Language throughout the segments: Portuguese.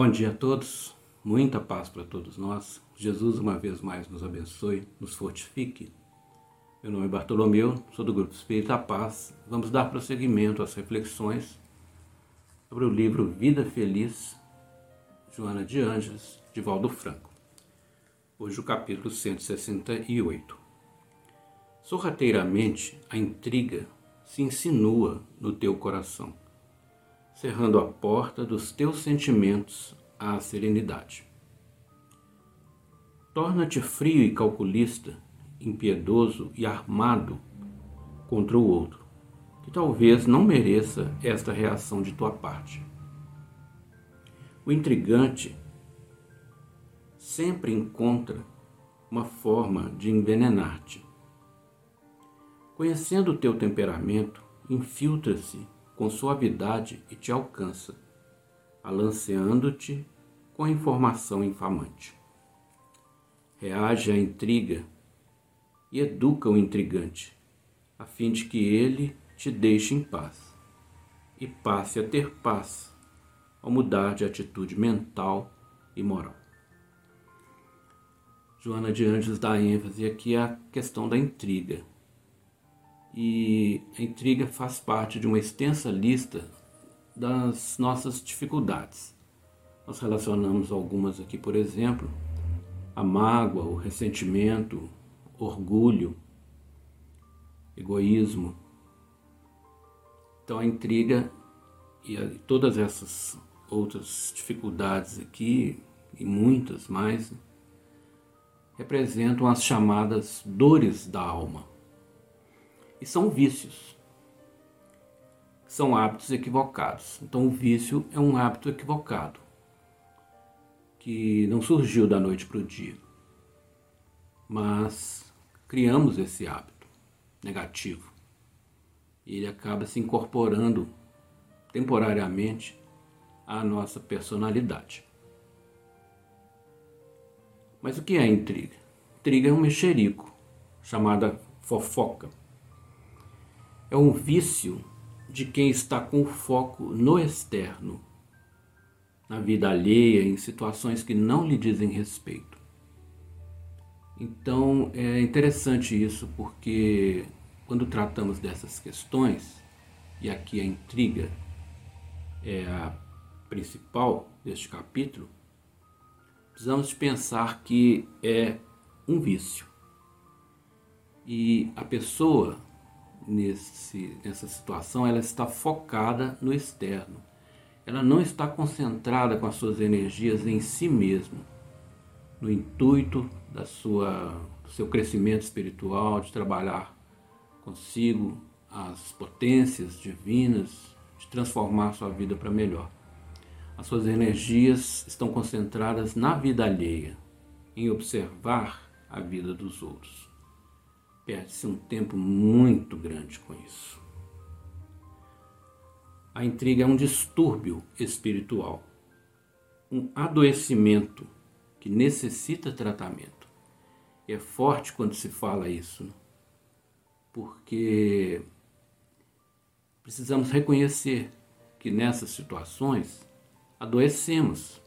Bom dia a todos, muita paz para todos nós. Jesus, uma vez mais, nos abençoe, nos fortifique. Meu nome é Bartolomeu, sou do Grupo Espírita Paz. Vamos dar prosseguimento às reflexões sobre o livro Vida Feliz, Joana de Ângeles, de Valdo Franco. Hoje o capítulo 168. Sorrateiramente a intriga se insinua no teu coração cerrando a porta dos teus sentimentos à serenidade. Torna-te frio e calculista, impiedoso e armado contra o outro, que talvez não mereça esta reação de tua parte. O intrigante sempre encontra uma forma de envenenar-te. Conhecendo o teu temperamento, infiltra-se com suavidade e te alcança, alanceando-te com a informação infamante. Reage à intriga e educa o intrigante, a fim de que ele te deixe em paz e passe a ter paz ao mudar de atitude mental e moral. Joana de Anjos dá ênfase aqui à questão da intriga, e a intriga faz parte de uma extensa lista das nossas dificuldades. Nós relacionamos algumas aqui, por exemplo, a mágoa, o ressentimento, orgulho, egoísmo. Então a intriga e todas essas outras dificuldades aqui, e muitas mais, representam as chamadas dores da alma. E são vícios. São hábitos equivocados. Então, o vício é um hábito equivocado, que não surgiu da noite para o dia. Mas criamos esse hábito negativo. E ele acaba se incorporando temporariamente à nossa personalidade. Mas o que é intriga? Intriga é um mexerico, chamada fofoca é um vício de quem está com foco no externo, na vida alheia, em situações que não lhe dizem respeito. Então é interessante isso porque quando tratamos dessas questões, e aqui a intriga é a principal deste capítulo, precisamos pensar que é um vício. E a pessoa nesse, nessa situação, ela está focada no externo. Ela não está concentrada com as suas energias em si mesma, no intuito da sua, do seu crescimento espiritual, de trabalhar consigo as potências divinas, de transformar sua vida para melhor. As suas energias estão concentradas na vida alheia, em observar a vida dos outros. Perde-se um tempo muito grande com isso. A intriga é um distúrbio espiritual, um adoecimento que necessita tratamento. E é forte quando se fala isso, né? porque precisamos reconhecer que nessas situações adoecemos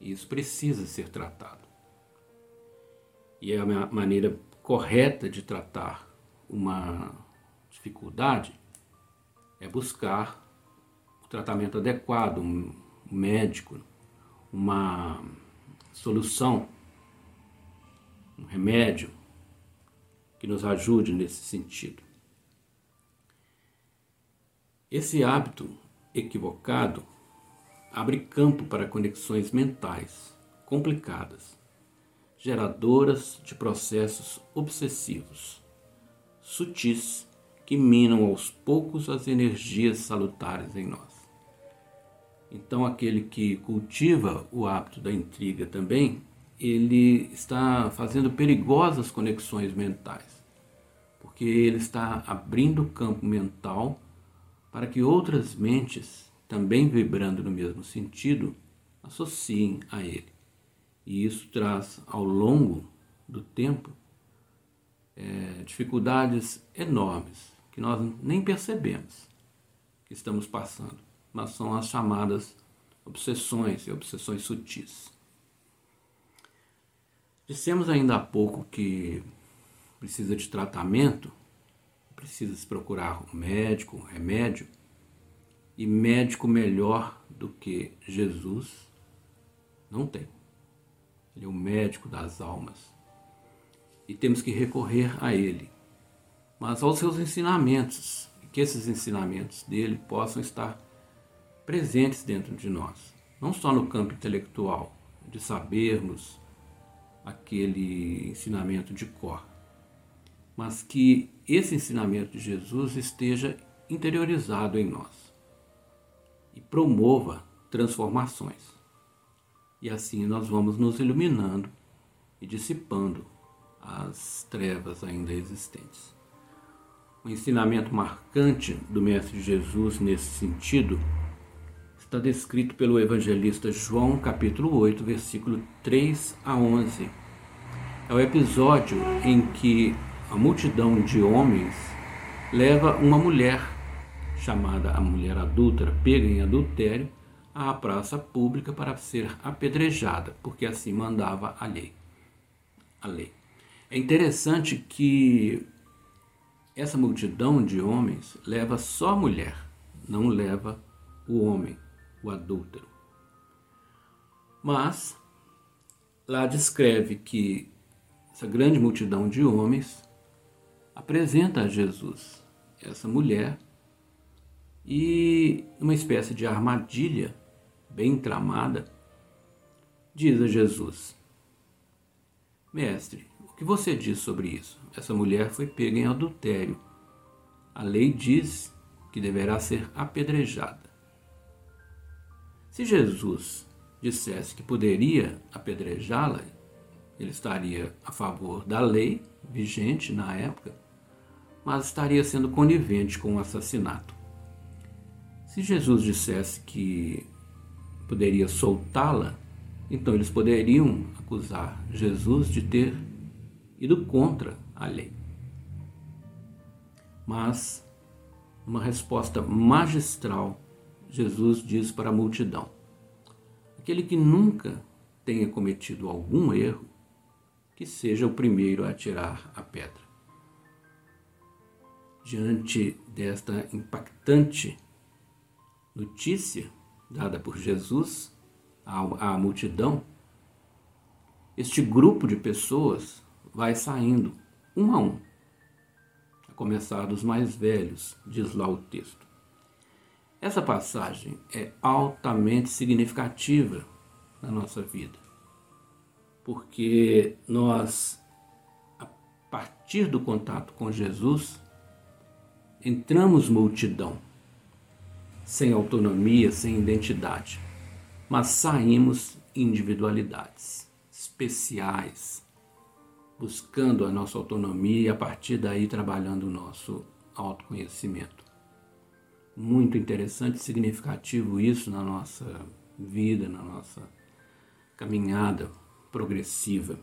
e isso precisa ser tratado. E é a maneira correta de tratar uma dificuldade é buscar o tratamento adequado, um médico, uma solução, um remédio que nos ajude nesse sentido. Esse hábito equivocado abre campo para conexões mentais complicadas geradoras de processos obsessivos, sutis que minam aos poucos as energias salutares em nós. Então, aquele que cultiva o hábito da intriga também, ele está fazendo perigosas conexões mentais, porque ele está abrindo o campo mental para que outras mentes, também vibrando no mesmo sentido, associem a ele. E isso traz ao longo do tempo é, dificuldades enormes que nós nem percebemos que estamos passando, mas são as chamadas obsessões e obsessões sutis. Dissemos ainda há pouco que precisa de tratamento, precisa se procurar um médico, um remédio, e médico melhor do que Jesus não tem. Ele é o médico das almas. E temos que recorrer a ele, mas aos seus ensinamentos, que esses ensinamentos dele possam estar presentes dentro de nós, não só no campo intelectual, de sabermos aquele ensinamento de cor, mas que esse ensinamento de Jesus esteja interiorizado em nós e promova transformações. E assim nós vamos nos iluminando e dissipando as trevas ainda existentes. O ensinamento marcante do Mestre Jesus nesse sentido está descrito pelo evangelista João, capítulo 8, versículo 3 a 11. É o episódio em que a multidão de homens leva uma mulher, chamada a mulher adúltera, pega em adultério, à praça pública para ser apedrejada, porque assim mandava a lei. A lei. É interessante que essa multidão de homens leva só a mulher, não leva o homem o adúltero. Mas lá descreve que essa grande multidão de homens apresenta a Jesus essa mulher e, numa espécie de armadilha bem tramada, diz a Jesus: Mestre, o que você diz sobre isso? Essa mulher foi pega em adultério. A lei diz que deverá ser apedrejada. Se Jesus dissesse que poderia apedrejá-la, ele estaria a favor da lei vigente na época, mas estaria sendo conivente com o assassinato. Se Jesus dissesse que poderia soltá-la, então eles poderiam acusar Jesus de ter ido contra a lei. Mas, uma resposta magistral Jesus diz para a multidão: aquele que nunca tenha cometido algum erro, que seja o primeiro a atirar a pedra. Diante desta impactante notícia dada por Jesus à, à multidão, este grupo de pessoas vai saindo um a um, a começar dos mais velhos, diz lá o texto. Essa passagem é altamente significativa na nossa vida, porque nós, a partir do contato com Jesus, entramos multidão, sem autonomia, sem identidade, mas saímos individualidades especiais, buscando a nossa autonomia e a partir daí trabalhando o nosso autoconhecimento. Muito interessante e significativo isso na nossa vida, na nossa caminhada progressiva.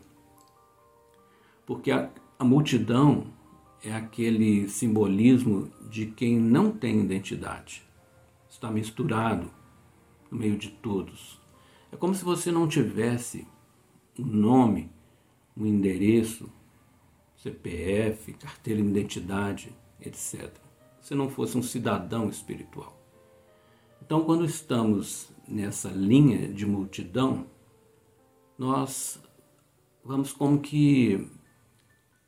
Porque a, a multidão é aquele simbolismo de quem não tem identidade, está misturado no meio de todos. É como se você não tivesse um nome, um endereço, CPF, carteira de identidade, etc se não fosse um cidadão espiritual. Então, quando estamos nessa linha de multidão, nós vamos como que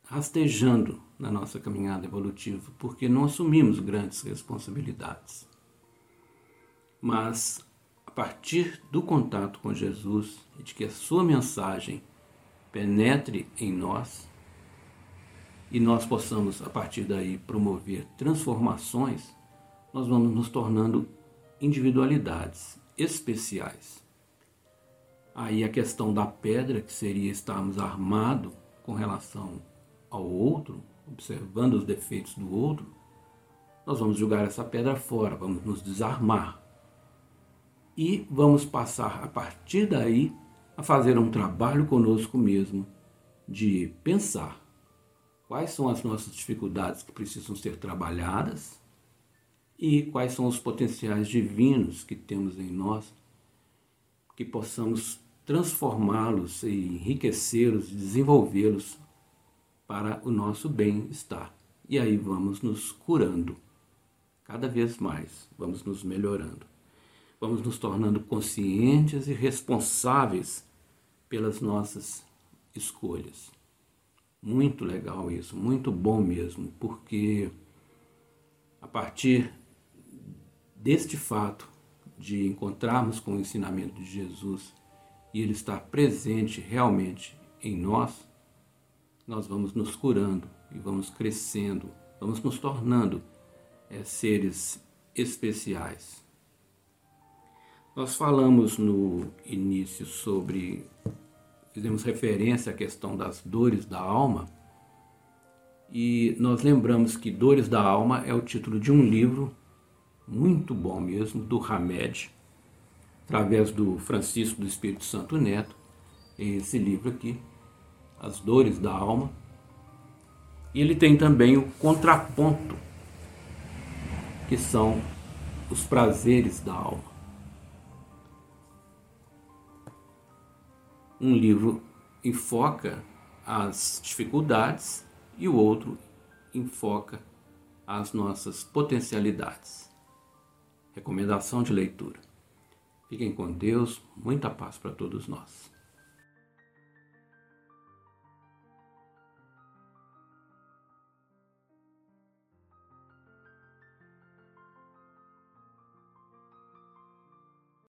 rastejando na nossa caminhada evolutiva, porque não assumimos grandes responsabilidades. Mas a partir do contato com Jesus e de que a sua mensagem penetre em nós, e nós possamos, a partir daí, promover transformações, nós vamos nos tornando individualidades especiais. Aí a questão da pedra, que seria estarmos armados com relação ao outro, observando os defeitos do outro, nós vamos jogar essa pedra fora, vamos nos desarmar. E vamos passar a partir daí a fazer um trabalho conosco mesmo de pensar quais são as nossas dificuldades que precisam ser trabalhadas e quais são os potenciais divinos que temos em nós que possamos transformá-los e enriquecê-los, desenvolvê-los para o nosso bem-estar. E aí vamos nos curando cada vez mais, vamos nos melhorando. Vamos nos tornando conscientes e responsáveis pelas nossas escolhas. Muito legal isso, muito bom mesmo, porque a partir deste fato de encontrarmos com o ensinamento de Jesus e ele estar presente realmente em nós, nós vamos nos curando e vamos crescendo, vamos nos tornando é, seres especiais. Nós falamos no início sobre, fizemos referência à questão das dores da alma, e nós lembramos que Dores da Alma é o título de um livro muito bom mesmo, do Hamed, através do Francisco do Espírito Santo Neto, esse livro aqui, As Dores da Alma. E ele tem também o contraponto, que são os prazeres da alma. Um livro enfoca as dificuldades e o outro enfoca as nossas potencialidades. Recomendação de leitura. Fiquem com Deus, muita paz para todos nós.